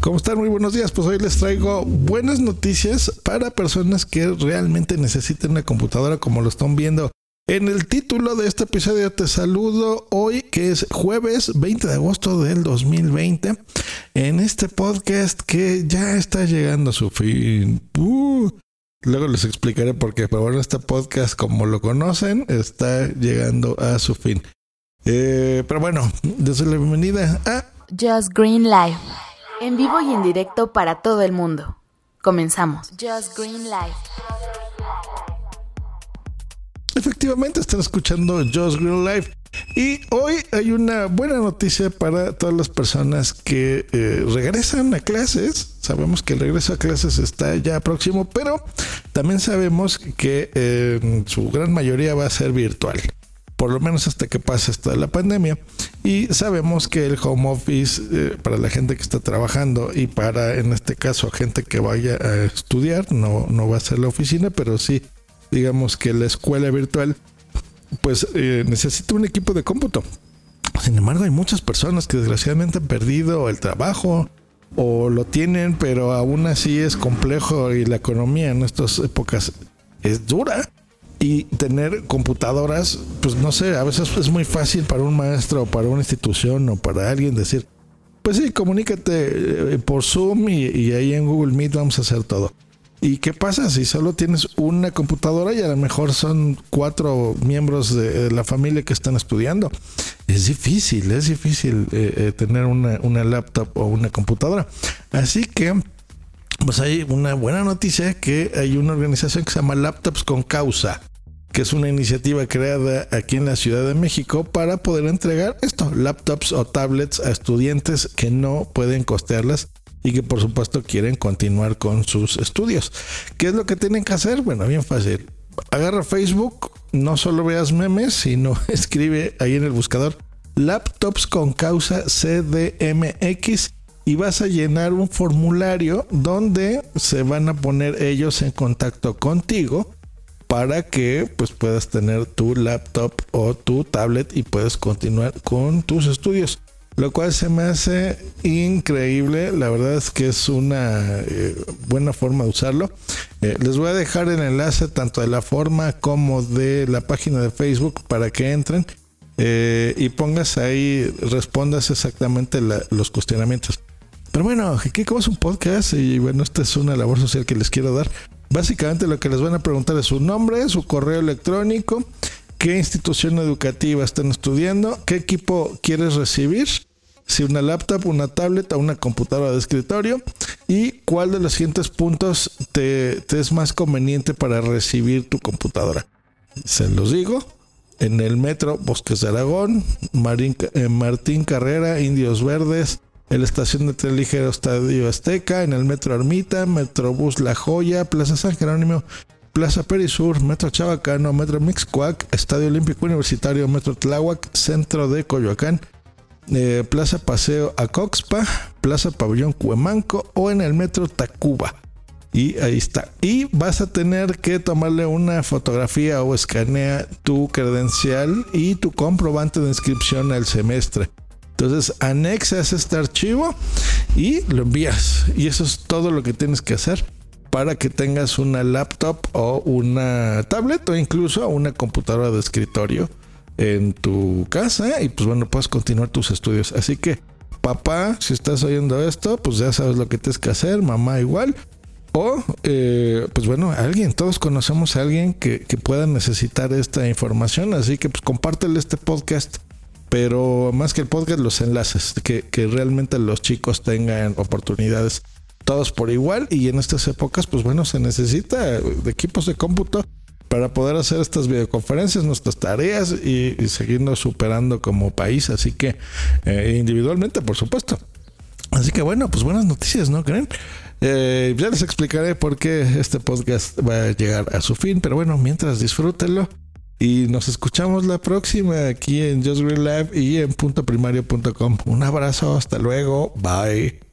¿Cómo están? Muy buenos días. Pues hoy les traigo buenas noticias para personas que realmente necesiten una computadora como lo están viendo. En el título de este episodio te saludo hoy que es jueves 20 de agosto del 2020 en este podcast que ya está llegando a su fin. Uh, luego les explicaré por qué, pero bueno, este podcast como lo conocen está llegando a su fin. Eh, pero bueno, desde la bienvenida a Just Green Life. En vivo y en directo para todo el mundo. Comenzamos. Just Green Life. Efectivamente, están escuchando Just Green Life. Y hoy hay una buena noticia para todas las personas que eh, regresan a clases. Sabemos que el regreso a clases está ya próximo, pero también sabemos que eh, su gran mayoría va a ser virtual por lo menos hasta que pase esta la pandemia. Y sabemos que el home office eh, para la gente que está trabajando y para en este caso gente que vaya a estudiar, no, no va a ser la oficina, pero sí digamos que la escuela virtual pues eh, necesita un equipo de cómputo. Sin embargo, hay muchas personas que desgraciadamente han perdido el trabajo o lo tienen, pero aún así es complejo y la economía en estas épocas es dura y tener computadoras, pues no sé, a veces es muy fácil para un maestro o para una institución o para alguien decir, pues sí, comunícate eh, por Zoom y, ahí en Google Meet vamos a hacer todo. ¿Y qué pasa si solo tienes una computadora y a lo mejor son cuatro miembros de la familia que están estudiando? Es difícil, es difícil eh, eh, tener una, una laptop o una computadora. Así que pues hay una buena noticia que hay una organización que se llama Laptops con Causa que es una iniciativa creada aquí en la Ciudad de México para poder entregar esto, laptops o tablets a estudiantes que no pueden costearlas y que por supuesto quieren continuar con sus estudios. ¿Qué es lo que tienen que hacer? Bueno, bien fácil. Agarra Facebook, no solo veas memes, sino escribe ahí en el buscador laptops con causa CDMX y vas a llenar un formulario donde se van a poner ellos en contacto contigo para que pues puedas tener tu laptop o tu tablet y puedes continuar con tus estudios. Lo cual se me hace increíble. La verdad es que es una eh, buena forma de usarlo. Eh, les voy a dejar el enlace tanto de la forma como de la página de Facebook para que entren eh, y pongas ahí, respondas exactamente los cuestionamientos. Pero bueno, aquí como es un podcast y bueno, esta es una labor social que les quiero dar. Básicamente lo que les van a preguntar es su nombre, su correo electrónico, qué institución educativa están estudiando, qué equipo quieres recibir, si una laptop, una tablet o una computadora de escritorio y cuál de los siguientes puntos te, es más conveniente para recibir tu computadora. Se los digo, en el metro Bosques de Aragón, eh, Martín Carrera, Indios Verdes, en la estación de tren ligero Estadio Azteca, en el Metro Armita, Metrobús La Joya, Plaza San Jerónimo, Plaza Perisur, Metro Chabacano, Metro Mixcuac, Estadio Olímpico Universitario, Metro Tláhuac, Centro de Coyoacán, eh, Plaza Paseo Acoxpa, Plaza Pabellón Cuemanco o en el Metro Tacuba. Y ahí está. Y vas a tener que tomarle una fotografía o escanea tu credencial y tu comprobante de inscripción al semestre. Entonces anexas este archivo y lo envías. Y eso es todo lo que tienes que hacer para que tengas una laptop o una tablet o incluso una computadora de escritorio en tu casa y pues bueno, puedes continuar tus estudios. Así que papá, si estás oyendo esto, pues ya sabes lo que tienes que hacer, mamá igual. O, eh, pues bueno, alguien, todos conocemos a alguien que, que pueda necesitar esta información, así que pues compártele este podcast pero más que el podcast, los enlaces, que, realmente los chicos tengan oportunidades todos por igual y en estas épocas, pues bueno, se necesita de equipos de cómputo para poder hacer estas videoconferencias, nuestras tareas y, seguirnos superando como país, así que eh, individualmente, por supuesto. Así que bueno, pues buenas noticias, ¿no creen? Eh, ya les explicaré por qué este podcast va a llegar a su fin, pero bueno, mientras disfrútenlo. Y nos escuchamos la próxima aquí en Just Green Lab y en puntoprimario.com. Un abrazo, hasta luego, bye.